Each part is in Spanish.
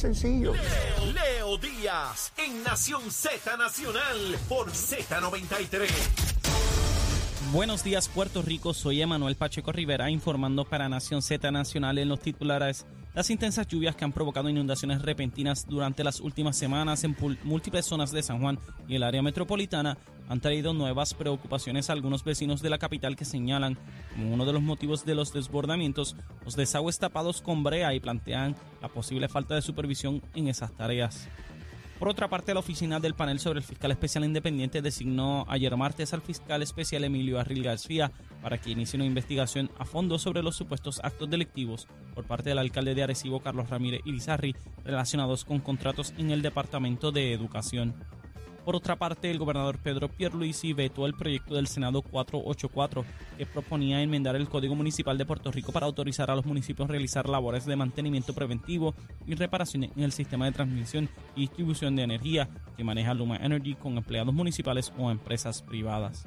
sencillo. Leo Díaz en Nación Z Nacional por Z93. Buenos días Puerto Rico, soy Emanuel Pacheco Rivera informando para Nación Z Nacional en los titulares. Las intensas lluvias que han provocado inundaciones repentinas durante las últimas semanas en múltiples zonas de San Juan y el área metropolitana han traído nuevas preocupaciones a algunos vecinos de la capital que señalan como uno de los motivos de los desbordamientos los desagües tapados con brea y plantean la posible falta de supervisión en esas tareas. Por otra parte, la oficina del panel sobre el fiscal especial independiente designó ayer martes al fiscal especial Emilio Arril García para que inicie una investigación a fondo sobre los supuestos actos delictivos por parte del alcalde de Arecibo, Carlos Ramírez Irizarri, relacionados con contratos en el Departamento de Educación. Por otra parte, el gobernador Pedro Pierluisi vetó el proyecto del Senado 484 que proponía enmendar el Código Municipal de Puerto Rico para autorizar a los municipios a realizar labores de mantenimiento preventivo y reparación en el sistema de transmisión y distribución de energía que maneja Luma Energy con empleados municipales o empresas privadas.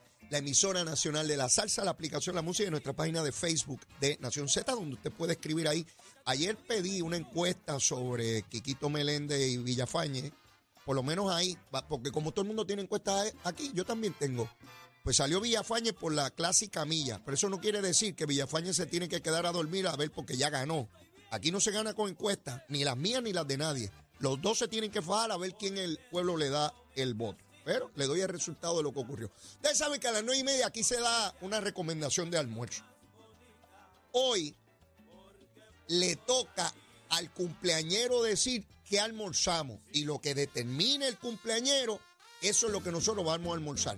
la emisora nacional de la salsa, la aplicación La Música y nuestra página de Facebook de Nación Z, donde usted puede escribir ahí. Ayer pedí una encuesta sobre Quiquito Meléndez y Villafañe, por lo menos ahí, porque como todo el mundo tiene encuestas aquí, yo también tengo. Pues salió Villafañe por la clásica milla, pero eso no quiere decir que Villafañe se tiene que quedar a dormir a ver porque ya ganó. Aquí no se gana con encuestas, ni las mías ni las de nadie. Los dos se tienen que fajar a ver quién el pueblo le da el voto. Pero le doy el resultado de lo que ocurrió. Ustedes saben que a las nueve y media aquí se da una recomendación de almuerzo. Hoy le toca al cumpleañero decir que almorzamos. Y lo que determine el cumpleañero, eso es lo que nosotros vamos a almorzar.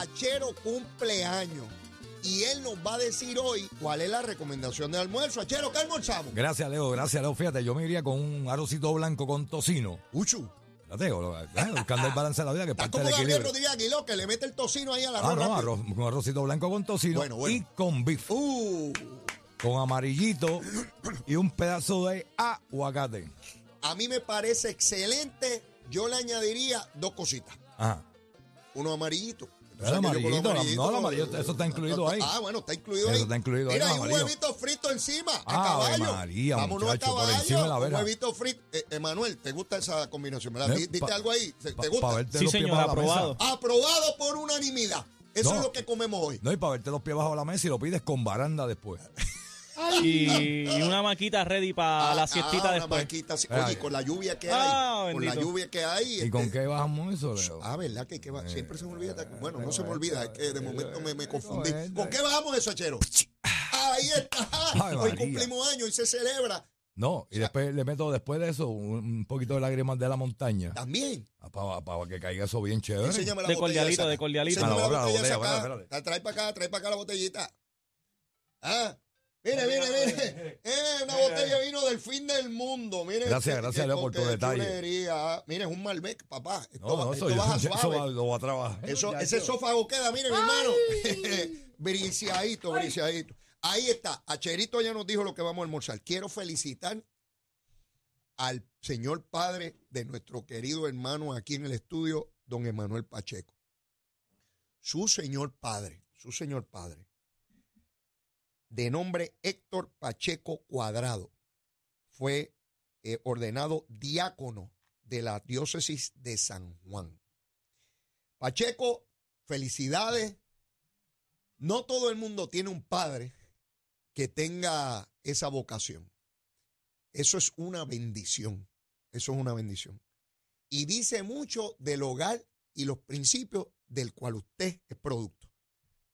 Achero cumpleaños. Y él nos va a decir hoy cuál es la recomendación de almuerzo. Achero, ¿qué almorzamos? Gracias, Leo. Gracias, Leo. Fíjate, yo me iría con un arrocito blanco con tocino. Uchu. Buscando el balance de la vida que parte del equilibrio. Rodríguez Aguiló, que le mete el tocino ahí a la Ah, no, arroz, con arrocito blanco con tocino Bueno, bueno. y con beef, Uh, con amarillito y un pedazo de aguacate. a mí me parece excelente. Yo le añadiría dos cositas. Ajá. Uno amarillito. El amarillito, la- no, el amarillo, eso está incluido ahí. Ah, bueno, está incluido Eso ahí. está incluido ahí, Mira, el hay un huevito frito encima, a caballo. María, Vámonos muchacho, a por caballo. encima de la un huevito frito. Eh, Emanuel, ¿te gusta esa combinación? Eh, Di- ¿Diste pa- algo ahí? ¿Te gusta? pa verte Sí, los pies señor, bajo la mesa. aprobado. Aprobado por unanimidad. Eso No. es lo que comemos hoy. No, y para verte los pies bajo la mesa y lo pides con baranda después. Y, y una maquita ready para la siestita Ah, después. Oye, con la lluvia que hay. Ah, con la lluvia que hay. ¿Y con este, qué bajamos eso, Leo? Ah, ¿verdad? Que, que va- siempre se me olvida. Bueno, no se me olvida, es que de momento me, me confundí. ¿Con qué bajamos eso, Achero? Ahí está. Ay, Hoy cumplimos años y se celebra. No, y después le meto después de eso un, un poquito de lágrimas de la montaña. También. Para que caiga eso bien chévere. Enséñame la De esa. de Ah, espérate. Trae para acá, trae para acá la botellita. Ah. Mire, mire, mire. Eh, una botella de vino del fin del mundo. Mire. Gracias, gracias, Leo, por tu detalle. chulería. Mire, es un Malbec, papá. Esto, No, no, esto eso, baja eso, suave. va- lo va a trabajar. Eso, ese esófago queda, mire, mi hermano. briciadito, briciadito. Ahí está. Acherito ya nos dijo lo que vamos a almorzar. Quiero felicitar al señor padre de nuestro querido hermano aquí en el estudio, don Emanuel Pacheco. Su señor padre, su señor padre, de nombre Héctor Pacheco Cuadrado, fue eh, ordenado diácono de la diócesis de San Juan. Pacheco, felicidades. No todo el mundo tiene un padre que tenga esa vocación. Eso es una bendición. Eso es una bendición. Y dice mucho del hogar y los principios del cual usted es producto.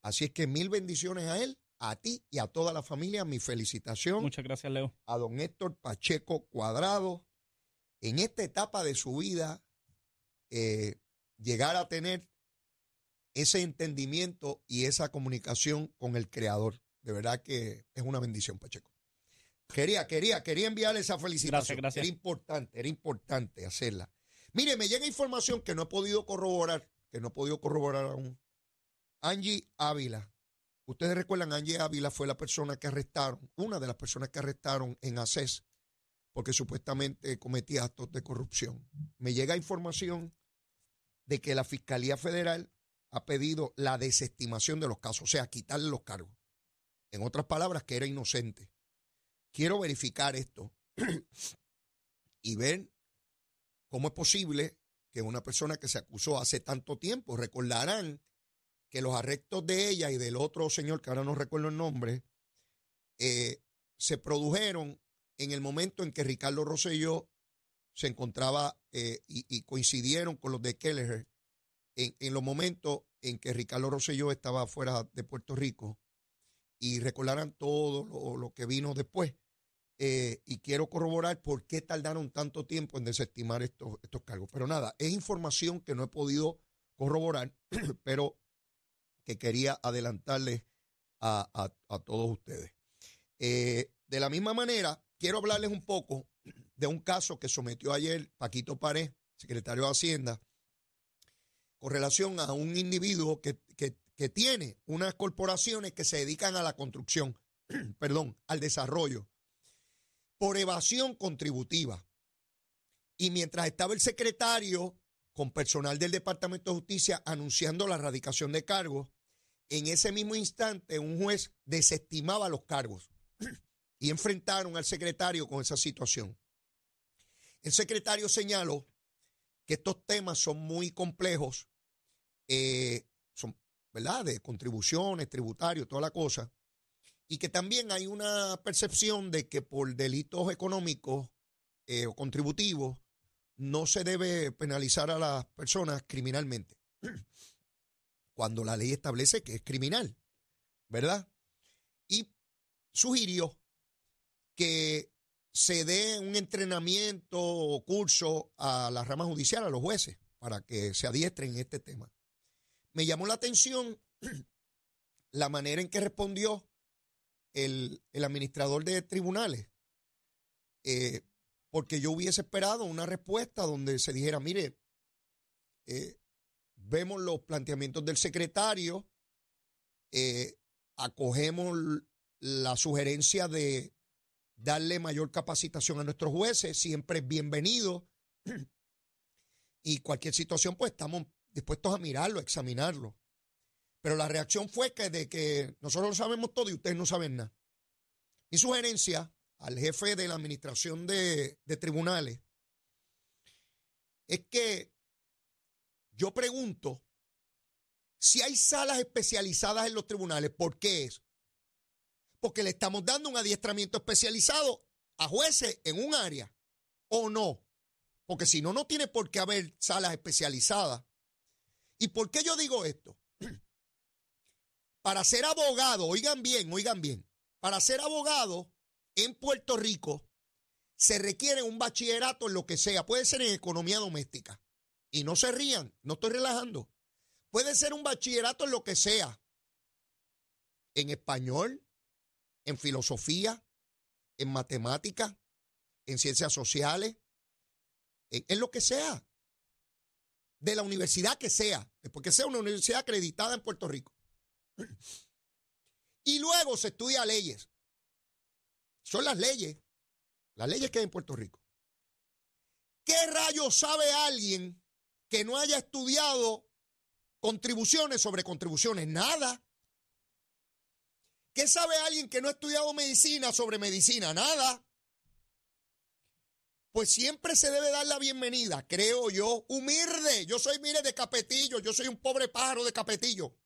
Así es que mil bendiciones a él, a ti y a toda la familia. Mi felicitación Muchas gracias, Leo. a don Héctor Pacheco Cuadrado en esta etapa de su vida eh, llegar a tener ese entendimiento y esa comunicación con el Creador. De verdad que es una bendición, Pacheco. Quería, quería, quería enviarle esa felicitación. Gracias, gracias. Era importante, era importante hacerla. Mire, me llega información que no he podido corroborar, que no he podido corroborar aún. Angie Ávila. Ustedes recuerdan, Angie Ávila fue la persona que arrestaron, una de las personas que arrestaron en ACES, porque supuestamente cometía actos de corrupción. Me llega información de que la Fiscalía Federal ha pedido la desestimación de los casos, o sea, quitarle los cargos. En otras palabras, que era inocente. Quiero verificar esto y ver cómo es posible que una persona que se acusó hace tanto tiempo, recordarán que los arrestos de ella y del otro señor, que ahora no recuerdo el nombre, eh, se produjeron en el momento en que Ricardo Rosselló se encontraba eh, y, coincidieron con los de Kelleher en, los momentos en que Ricardo Rosselló estaba fuera de Puerto Rico y recordarán todo lo, que vino después. Eh, y quiero corroborar por qué tardaron tanto tiempo en desestimar estos, estos cargos. Pero nada, es información que no he podido corroborar, pero que quería adelantarles a, todos ustedes. Eh, de la misma manera, quiero hablarles un poco de un caso que sometió ayer Paquito Pared, secretario de Hacienda, con relación a un individuo que, tiene unas corporaciones que se dedican a la construcción, perdón, al desarrollo, por evasión contributiva. Y mientras estaba el secretario con personal del Departamento de Justicia anunciando la erradicación de cargos, en ese mismo instante un juez desestimaba los cargos y enfrentaron al secretario con esa situación. El secretario señaló que estos temas son muy complejos, eh, son, ¿verdad?, de contribuciones, tributarios, toda la cosa, y que también hay una percepción de que por delitos económicos eh, o contributivos no se debe penalizar a las personas criminalmente, cuando la ley establece que es criminal, ¿verdad? Y sugirió que se dé un entrenamiento o curso a la rama judicial, a los jueces, para que se adiestren en este tema. Me llamó la atención la manera en que respondió el, administrador de tribunales, eh, porque yo hubiese esperado una respuesta donde se dijera, mire, eh, vemos los planteamientos del secretario, eh, acogemos la sugerencia de darle mayor capacitación a nuestros jueces, siempre es bienvenido. Y cualquier situación, pues estamos dispuestos a mirarlo, a examinarlo. Pero la reacción fue que de que nosotros lo sabemos todo y ustedes no saben nada. Mi sugerencia al jefe de la administración de, tribunales es que yo pregunto si hay salas especializadas en los tribunales, ¿por qué es? porque le estamos dando un adiestramiento especializado a jueces en un área, ¿o no? Porque si no, no tiene por qué haber salas especializadas. ¿Y por qué yo digo esto? Para ser abogado, oigan bien, oigan bien, para ser abogado en Puerto Rico se requiere un bachillerato en lo que sea, puede ser en economía doméstica. Y no se rían, no estoy relajando. Puede ser un bachillerato en lo que sea. En español, en filosofía, en matemática, en ciencias sociales, en, lo que sea, de la universidad que sea, porque sea una universidad acreditada en Puerto Rico. Y luego se estudia leyes. Son las leyes, las leyes que hay en Puerto Rico. ¿Qué rayos sabe alguien que no haya estudiado contribuciones sobre contribuciones? Nada. ¿Qué sabe alguien que no ha estudiado medicina sobre medicina? Nada. Pues siempre se debe dar la bienvenida, creo yo, humilde. Yo soy, mire, de capetillo, yo soy un pobre pájaro de capetillo.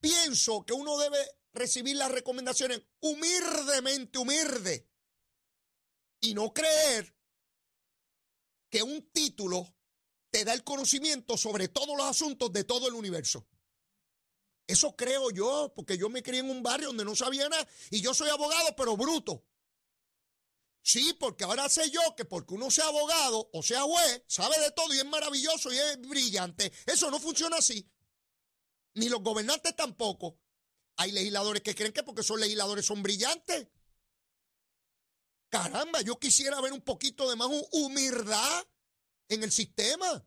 Pienso que uno debe recibir las recomendaciones humildemente, humilde. Y no creer que un título te da el conocimiento sobre todos los asuntos de todo el universo. Eso creo yo, porque yo me crié en un barrio donde no sabía nada y yo soy abogado, pero bruto. Sí, porque ahora sé yo que porque uno sea abogado o sea juez, sabe de todo y es maravilloso y es brillante. Eso no funciona así. Ni los gobernantes tampoco. Hay legisladores que creen que porque son legisladores son brillantes. Caramba, yo quisiera ver un poquito de más humildad en el sistema.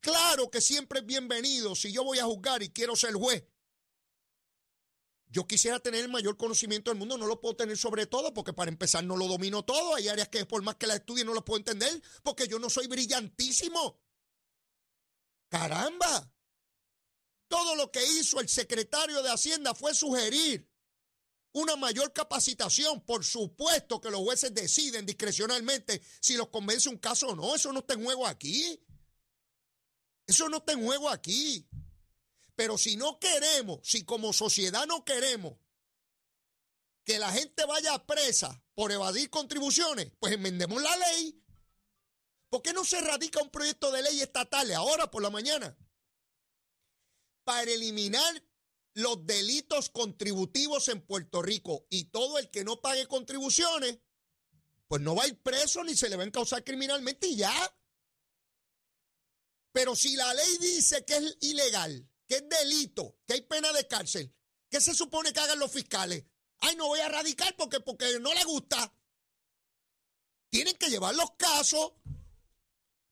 Claro que siempre es bienvenido si yo voy a juzgar y quiero ser juez. Yo quisiera tener el mayor conocimiento del mundo, no lo puedo tener sobre todo porque para empezar no lo domino todo. Hay áreas que por más que la estudie no las puedo entender porque yo no soy brillantísimo. Caramba. Todo lo que hizo el secretario de Hacienda fue sugerir una mayor capacitación. Por supuesto que los jueces deciden discrecionalmente si los convence un caso o no. Eso no está en juego aquí. Eso no está en juego aquí. Pero si no queremos, si como sociedad no queremos que la gente vaya presa por evadir contribuciones, pues enmendemos la ley. ¿Por qué no se radica un proyecto de ley estatal ahora por la mañana? Para eliminar los delitos contributivos en Puerto Rico y todo el que no pague contribuciones, pues no va a ir preso ni se le va a encausar criminalmente y ya. Pero si la ley dice que es ilegal, que es delito, que hay pena de cárcel, ¿qué se supone que hagan los fiscales? Ay, no voy a radicar porque, porque no le gusta. Tienen que llevar los casos,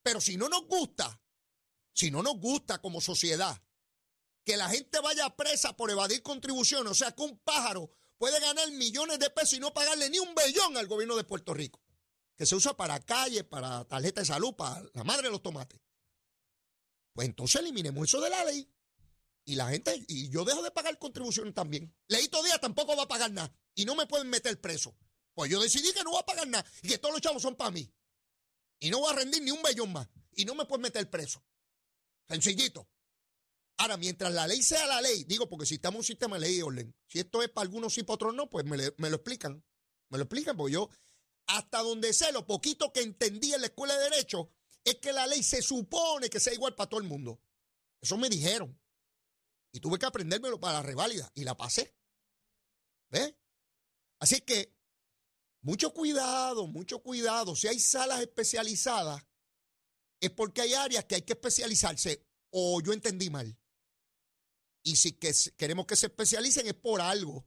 pero si no nos gusta, si no nos gusta como sociedad, que la gente vaya presa por evadir contribuciones, o sea, que un pájaro puede ganar millones de pesos y no pagarle ni un bellón al gobierno de Puerto Rico, que se usa para calles, para tarjeta de salud, para la madre de los tomates. Pues entonces eliminemos eso de la ley. Y la gente, y yo dejo de pagar contribuciones también. Leito Díaz tampoco va a pagar nada. Y no me pueden meter preso. Pues yo decidí que no voy a pagar nada. Y que todos los chavos son para mí. Y no voy a rendir ni un bellón más. Y no me pueden meter preso. Sencillito. Ahora, mientras la ley sea la ley, digo, porque si estamos en un sistema de ley y orden, si esto es para algunos sí, para otros no, pues me, lo explican. Me lo explican, porque yo, hasta donde sé, lo poquito que entendí en la escuela de Derecho, es que la ley se supone que sea igual para todo el mundo. Eso me dijeron. Y tuve que aprendérmelo para la reválida y la pasé. ¿Ves? Así que, mucho cuidado, mucho cuidado. Si hay salas especializadas, es porque hay áreas que hay que especializarse o yo entendí mal. Y si que queremos que se especialicen es por algo.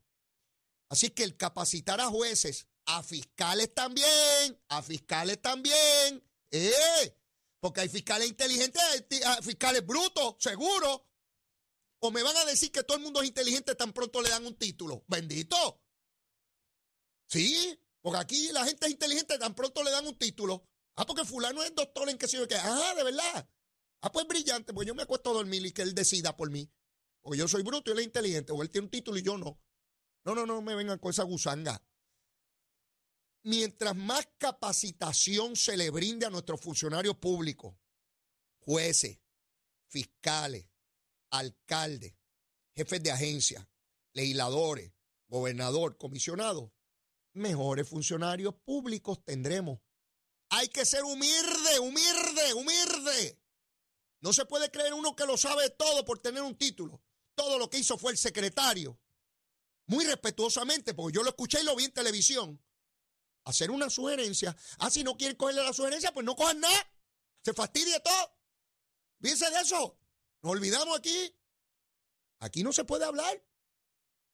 Así que el capacitar a jueces, a fiscales también, a fiscales también, eh, porque hay fiscales inteligentes, hay fiscales brutos, seguro. O me van a decir que todo el mundo es inteligente tan pronto le dan un título. Bendito. Sí, porque aquí la gente es inteligente tan pronto le dan un título. Ah, porque fulano es doctor en qué sé yo qué. Ah, de verdad. Ah, pues brillante, pues yo me acuesto a dormir y que él decida por mí. O yo soy bruto y él es inteligente, o él tiene un título y yo no. No, no, no me vengan con esa gusanga mientras más capacitación se le brinde a nuestros funcionarios públicos, jueces, fiscales, alcaldes, jefes de agencia, legisladores, gobernador, comisionado, mejores funcionarios públicos tendremos. Hay que ser humilde, humilde, humilde. No se puede creer uno que lo sabe todo por tener un título. Todo lo que hizo fue el secretario. Muy respetuosamente, porque yo lo escuché y lo vi en televisión hacer una sugerencia. Ah, si no quieren cogerle la sugerencia, pues no cojan nada. Se fastidia todo. Fíjense de eso. Nos olvidamos aquí. Aquí no se puede hablar.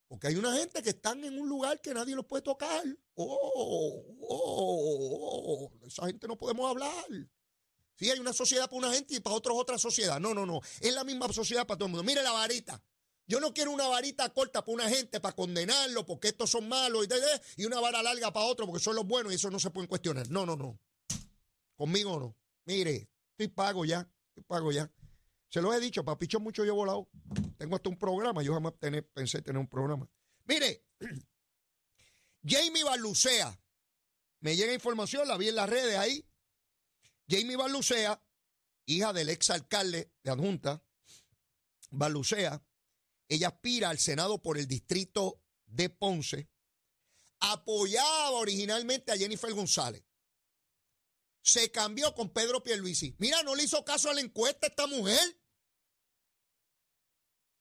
Porque hay una gente que están en un lugar que nadie los puede tocar. Oh, oh, oh, esa gente no podemos hablar. Sí, hay una sociedad para una gente y para otros otra sociedad. No, no, no. Es la misma sociedad para todo el mundo. Mire la varita. Yo no quiero una varita corta para una gente para condenarlo porque estos son malos y, y una vara larga para otro porque son los buenos y eso no se pueden cuestionar. No, no, no. Conmigo no. Mire, estoy pago ya. Estoy pago ya. Se lo he dicho, papicho mucho yo he volado. Tengo hasta un programa. Yo jamás pensé tener un programa. Mire, Jamie Balucea. Me llega información, la vi en las redes ahí. Jamie Balucea, hija del ex alcalde de Adjunta, Balucea, ella aspira al Senado por el distrito de Ponce. Apoyaba originalmente a Jennifer González. Se cambió con Pedro Pierluisi. Mira, no le hizo caso a la encuesta esta mujer.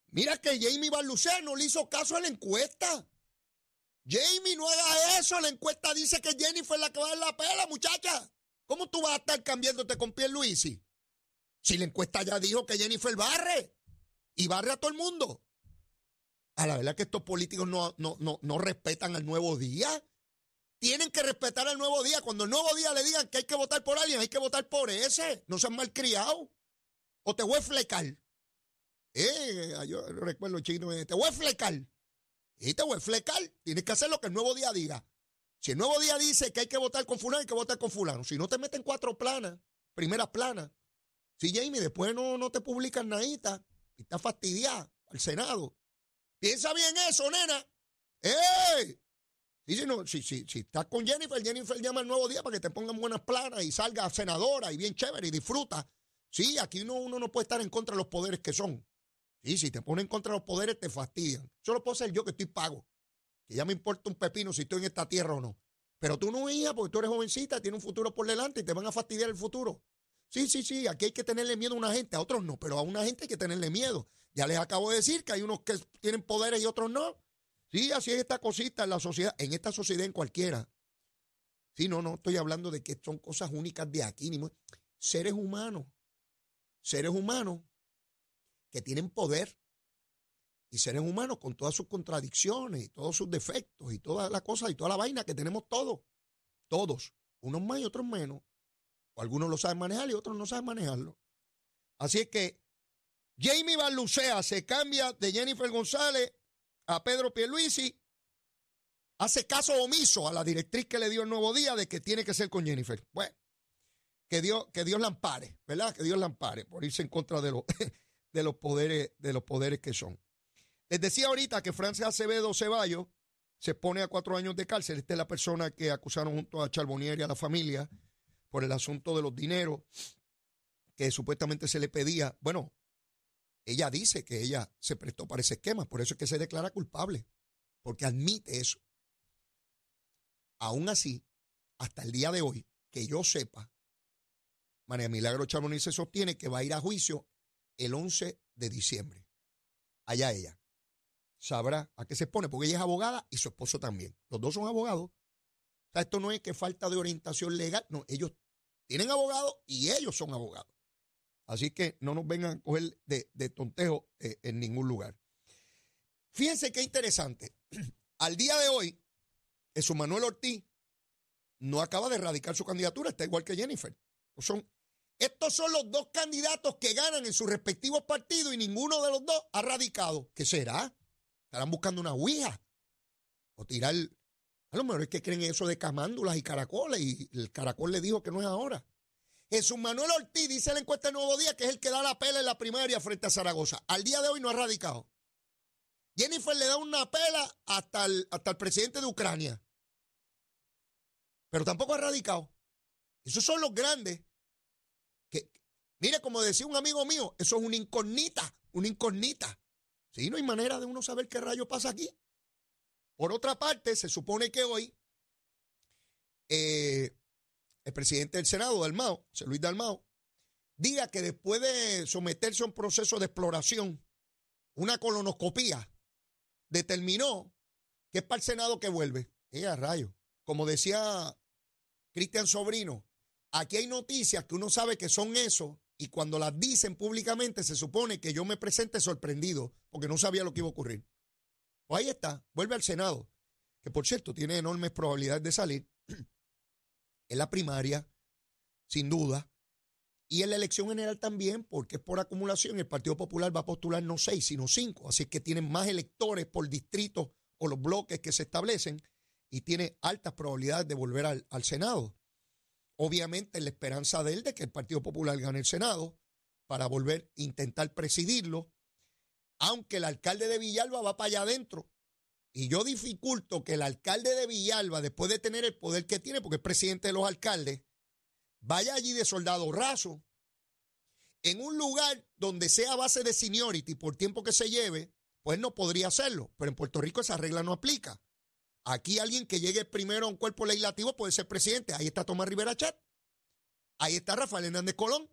Mira que Jamie Barlucea no le hizo caso a la encuesta. Jamie, no haga eso. La encuesta dice que Jennifer es la que va a dar la pela, muchacha. ¿Cómo tú vas a estar cambiándote con Pierluisi? Si la encuesta ya dijo que Jennifer barre. Y barre a todo el mundo. A la verdad que estos políticos no, no, respetan al nuevo día. tienen que respetar el nuevo día. Cuando el nuevo día le digan que hay que votar por alguien, hay que votar por ese. No sean malcriados. O te voy a flecar. Eh, yo recuerdo chino, te voy a flecar. Y te voy a flecar. Tienes que hacer lo que el nuevo día diga. Si el nuevo día dice que hay que votar con fulano, hay que votar con fulano. Si no te meten cuatro planas, primeras planas. Si Jamie después no, no te publican nadita y está fastidiada al Senado. Piensa bien eso, nena. ¡Ey! Si, no, si, si, si estás con Jennifer, Jennifer llama el nuevo día para que te pongan buenas planas y salga senadora y bien chévere y disfruta. Sí, aquí uno, uno no puede estar en contra de los poderes que son. Sí, si te ponen en contra de los poderes, te fastidian. Eso lo puedo hacer yo que estoy pago. Que ya me importa un pepino si estoy en esta tierra o no. Pero tú no, hija, porque tú eres jovencita, tienes un futuro por delante y te van a fastidiar el futuro. Sí, sí, sí, aquí hay que tenerle miedo a una gente, a otros no, pero a una gente hay que tenerle miedo. Ya les acabo de decir que hay unos que tienen poderes y otros no. Sí, así es esta cosita en la sociedad, en esta sociedad en cualquiera. Sí, no, no estoy hablando de que son cosas únicas de aquí, ni seres humanos, seres humanos que tienen poder y seres humanos con todas sus contradicciones y todos sus defectos y todas las cosas y toda la vaina que tenemos todos, todos, unos más y otros menos. Algunos lo saben manejar y otros no saben manejarlo. Así es que Jamie Barlucea se cambia de Jennifer González a Pedro Pierluisi. Hace caso omiso a la directriz que le dio el nuevo día de que tiene que ser con Jennifer. Bueno, que Dios, que Dios la ampare, ¿verdad? Que Dios la ampare por irse en contra de, los de, los, poderes, de los poderes que son. Les decía ahorita que Francia Acevedo Ceballos se pone a cuatro años de cárcel. Esta es la persona que acusaron junto a Charbonnier y a la familia por el asunto de los dineros que supuestamente se le pedía. Bueno, ella dice que ella se prestó para ese esquema, por eso es que se declara culpable, porque admite eso. Aún así, hasta el día de hoy, que yo sepa, María Milagro Charbonnier se sostiene que va a ir a juicio el 11 de diciembre. Allá ella. Sabrá a qué se pone, porque ella es abogada y su esposo también. Los dos son abogados. O sea, esto no es que falta de orientación legal, no, ellos tienen abogado y ellos son abogados. Así que no nos vengan a coger de, tontejo eh, en ningún lugar. Fíjense qué interesante. Al día de hoy, Jesús Manuel Ortiz no acaba de erradicar su candidatura, está igual que Jennifer. Son, estos son los dos candidatos que ganan en sus respectivos partidos y ninguno de los dos ha radicado. ¿Qué será? Estarán buscando una ouija o tirar. A lo mejor es que creen eso de camándulas y caracoles y el caracol le dijo que no es ahora. Jesús Manuel Ortiz dice en la encuesta de Nuevo Día que es el que da la pela en la primaria frente a Zaragoza. Al día de hoy no ha radicado. Jennifer le da una pela hasta el, hasta el presidente de Ucrania. Pero tampoco ha radicado. Esos son los grandes. Que, mire, como decía un amigo mío, eso es una incógnita, una incógnita. Sí, no hay manera de uno saber qué rayo pasa aquí. Por otra parte, se supone que hoy eh, el presidente del Senado, Dalmao, Luis Dalmao, diga que después de someterse a un proceso de exploración, una colonoscopía, determinó que es para el Senado que vuelve. ¡Eh, a rayo! Como decía Cristian Sobrino, aquí hay noticias que uno sabe que son eso y cuando las dicen públicamente se supone que yo me presente sorprendido porque no sabía lo que iba a ocurrir. Pues ahí está, vuelve al Senado, que por cierto tiene enormes probabilidades de salir en la primaria, sin duda, y en la elección general también, porque es por acumulación. El Partido Popular va a postular no seis, sino cinco. Así que tienen más electores por distrito o los bloques que se establecen y tiene altas probabilidades de volver al, al Senado. Obviamente, la esperanza de él de que el Partido Popular gane el Senado para volver a intentar presidirlo, aunque el alcalde de Villalba va para allá adentro y yo dificulto que el alcalde de Villalba, después de tener el poder que tiene, porque es presidente de los alcaldes, vaya allí de soldado raso, en un lugar donde sea base de seniority por tiempo que se lleve, pues no podría hacerlo. Pero en Puerto Rico esa regla no aplica. Aquí alguien que llegue primero a un cuerpo legislativo puede ser presidente. Ahí está Tomás Rivera Chat. Ahí está Rafael Hernández Colón.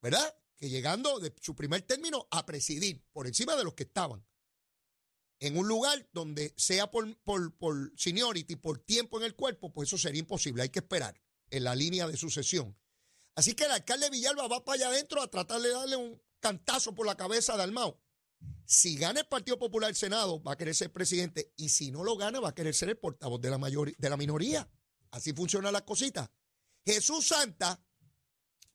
¿Verdad? Que llegando de su primer término a presidir por encima de los que estaban en un lugar donde sea por, por, por seniority, por tiempo en el cuerpo, pues eso sería imposible. Hay que esperar en la línea de sucesión. Así que el alcalde Villalba va para allá adentro a tratar de darle un cantazo por la cabeza de Almao. Si gana el Partido Popular el Senado, va a querer ser presidente. Y si no lo gana, va a querer ser el portavoz de la, de la minoría. Así funcionan las cositas. Jesús Santa,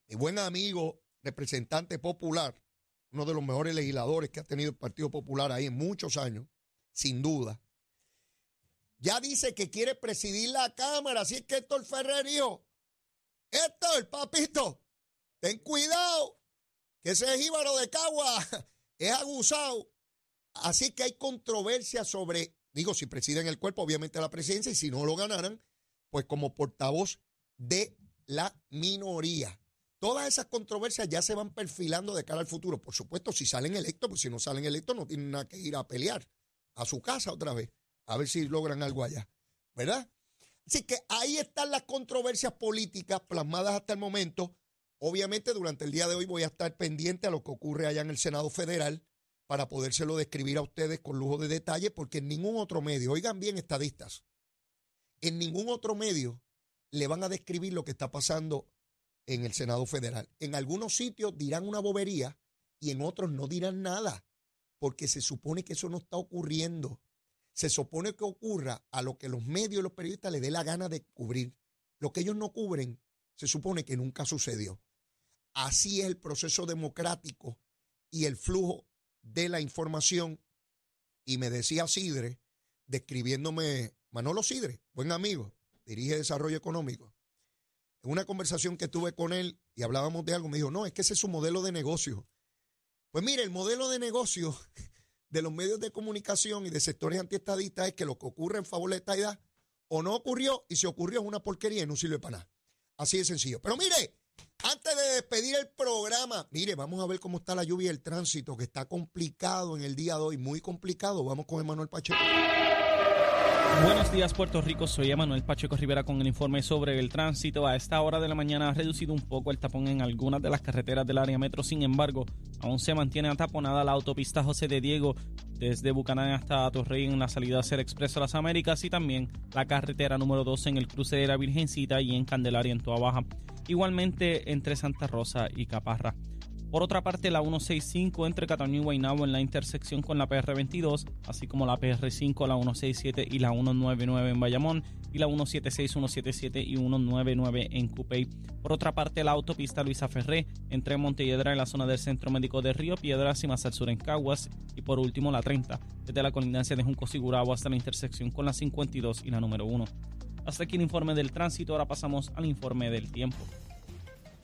mi buen amigo, representante popular, uno de los mejores legisladores que ha tenido el Partido Popular ahí en muchos años, sin duda. Ya dice que quiere presidir la Cámara, así es que Héctor Ferrer dijo, Héctor, papito, ten cuidado, que ese jíbaro de Cagua es aguzado. Así que hay controversia sobre, digo, si presiden el cuerpo, obviamente la presidencia, y si no lo ganaran, pues como portavoz de la minoría. Todas esas controversias ya se van perfilando de cara al futuro. Por supuesto, si salen electos, pues si no salen electos no tienen nada que ir a pelear a su casa otra vez, a ver si logran algo allá, ¿verdad? Así que ahí están las controversias políticas plasmadas hasta el momento. Obviamente durante el día de hoy voy a estar pendiente a lo que ocurre allá en el Senado Federal para podérselo describir a ustedes con lujo de detalle, porque en ningún otro medio, oigan bien estadistas, en ningún otro medio le van a describir lo que está pasando en el Senado Federal. En algunos sitios dirán una bobería y en otros no dirán nada, porque se supone que eso no está ocurriendo. Se supone que ocurra a lo que los medios y los periodistas les dé la gana de cubrir. Lo que ellos no cubren, se supone que nunca sucedió. Así es el proceso democrático y el flujo de la información. Y me decía Sidre, describiéndome, Manolo Sidre, buen amigo, dirige Desarrollo Económico, en una conversación que tuve con él y hablábamos de algo, me dijo, no, es que ese es su modelo de negocio. Pues mire, el modelo de negocio de los medios de comunicación y de sectores antiestadistas es que lo que ocurre en favor de esta edad o no ocurrió y si ocurrió es una porquería y no sirve para nada. Así de sencillo. Pero mire, antes de despedir el programa, mire, vamos a ver cómo está la lluvia y el tránsito, que está complicado en el día de hoy, muy complicado. Vamos con Emanuel Pacheco. Buenos días Puerto Rico, soy Emanuel Pacheco Rivera con el informe sobre el tránsito. A esta hora de la mañana ha reducido un poco el tapón en algunas de las carreteras del área metro, sin embargo, aún se mantiene ataponada la autopista José de Diego desde Bucanán hasta Torrey en la salida hacia el Expreso Las Américas y también la carretera número 2 en el cruce de la Virgencita y en Candelaria en Toa Baja. Igualmente entre Santa Rosa y Caparra. Por otra parte, la 165 entre Cataño y Guaynabo en la intersección con la PR22, así como la PR5, la 167 y la 199 en Bayamón, y la 176, 177 y 199 en Cupey. Por otra parte, la autopista Luisa Ferré entre Montelledra en la zona del Centro Médico de Río Piedras y más al sur en Caguas. Y por último, la 30, desde la colindancia de Junco Sigurabo hasta la intersección con la 52 y la número 1. Hasta aquí el informe del tránsito, ahora pasamos al informe del tiempo.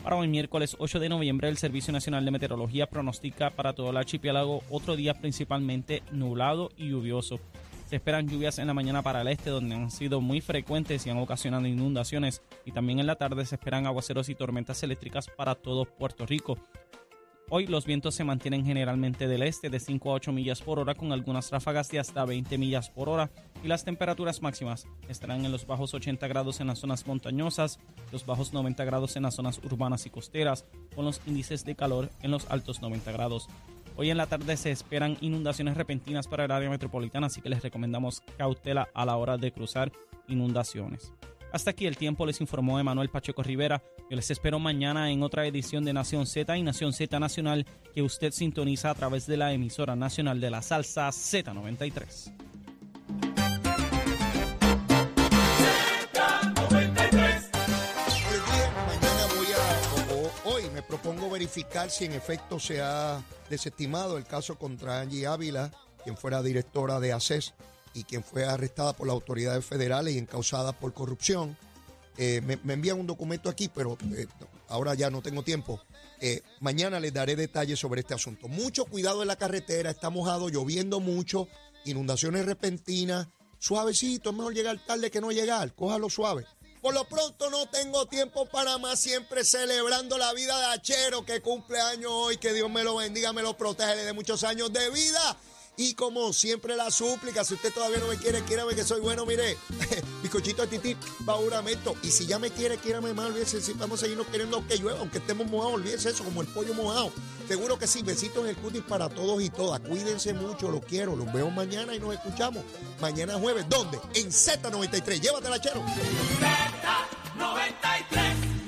Para hoy miércoles 8 de noviembre, el Servicio Nacional de Meteorología pronostica para todo el archipiélago otro día principalmente nublado y lluvioso. Se esperan lluvias en la mañana para el este, donde han sido muy frecuentes y han ocasionado inundaciones, y también en la tarde se esperan aguaceros y tormentas eléctricas para todo Puerto Rico. Hoy los vientos se mantienen generalmente del este de 5 a 8 millas por hora con algunas ráfagas de hasta 20 millas por hora y las temperaturas máximas estarán en los bajos 80 grados en las zonas montañosas, los bajos 90 grados en las zonas urbanas y costeras, con los índices de calor en los altos 90 grados. Hoy en la tarde se esperan inundaciones repentinas para el área metropolitana, así que les recomendamos cautela a la hora de cruzar inundaciones. Hasta aquí el tiempo, les informó Emanuel Pacheco Rivera. Yo les espero mañana en otra edición de Nación Z y Nación Z Nacional que usted sintoniza a través de la emisora nacional de la salsa Z93. Mañana voy a, o- hoy me propongo verificar si en efecto se ha desestimado el caso contra Angie Ávila, quien fuera directora de ACES y quien fue arrestada por las autoridades federales y encausada por corrupción. Eh, me, envían un documento aquí, pero eh, ahora ya no tengo tiempo. Eh, mañana les daré detalles sobre este asunto. Mucho cuidado en la carretera, está mojado, lloviendo mucho, inundaciones repentinas. Suavecito, es mejor llegar tarde que no llegar, cójalo suave. Por lo pronto no tengo tiempo para más, siempre celebrando la vida de Achero que cumple años hoy, que Dios me lo bendiga, me lo proteja, le dé muchos años de vida. Y como siempre la súplica, si usted todavía no me quiere, quiérame que soy bueno, mire, bizcochito de tití, va juramento. Y si ya me quiere, quiérame más, olvídese, si vamos a seguirnos queriendo aunque llueva, aunque estemos mojados, olvídese eso, como el pollo mojado. Seguro que sí, besitos en el cutis para todos y todas. Cuídense mucho, los quiero, los veo mañana y nos escuchamos. Mañana jueves, ¿dónde? En Z93, llévatela, chero. Z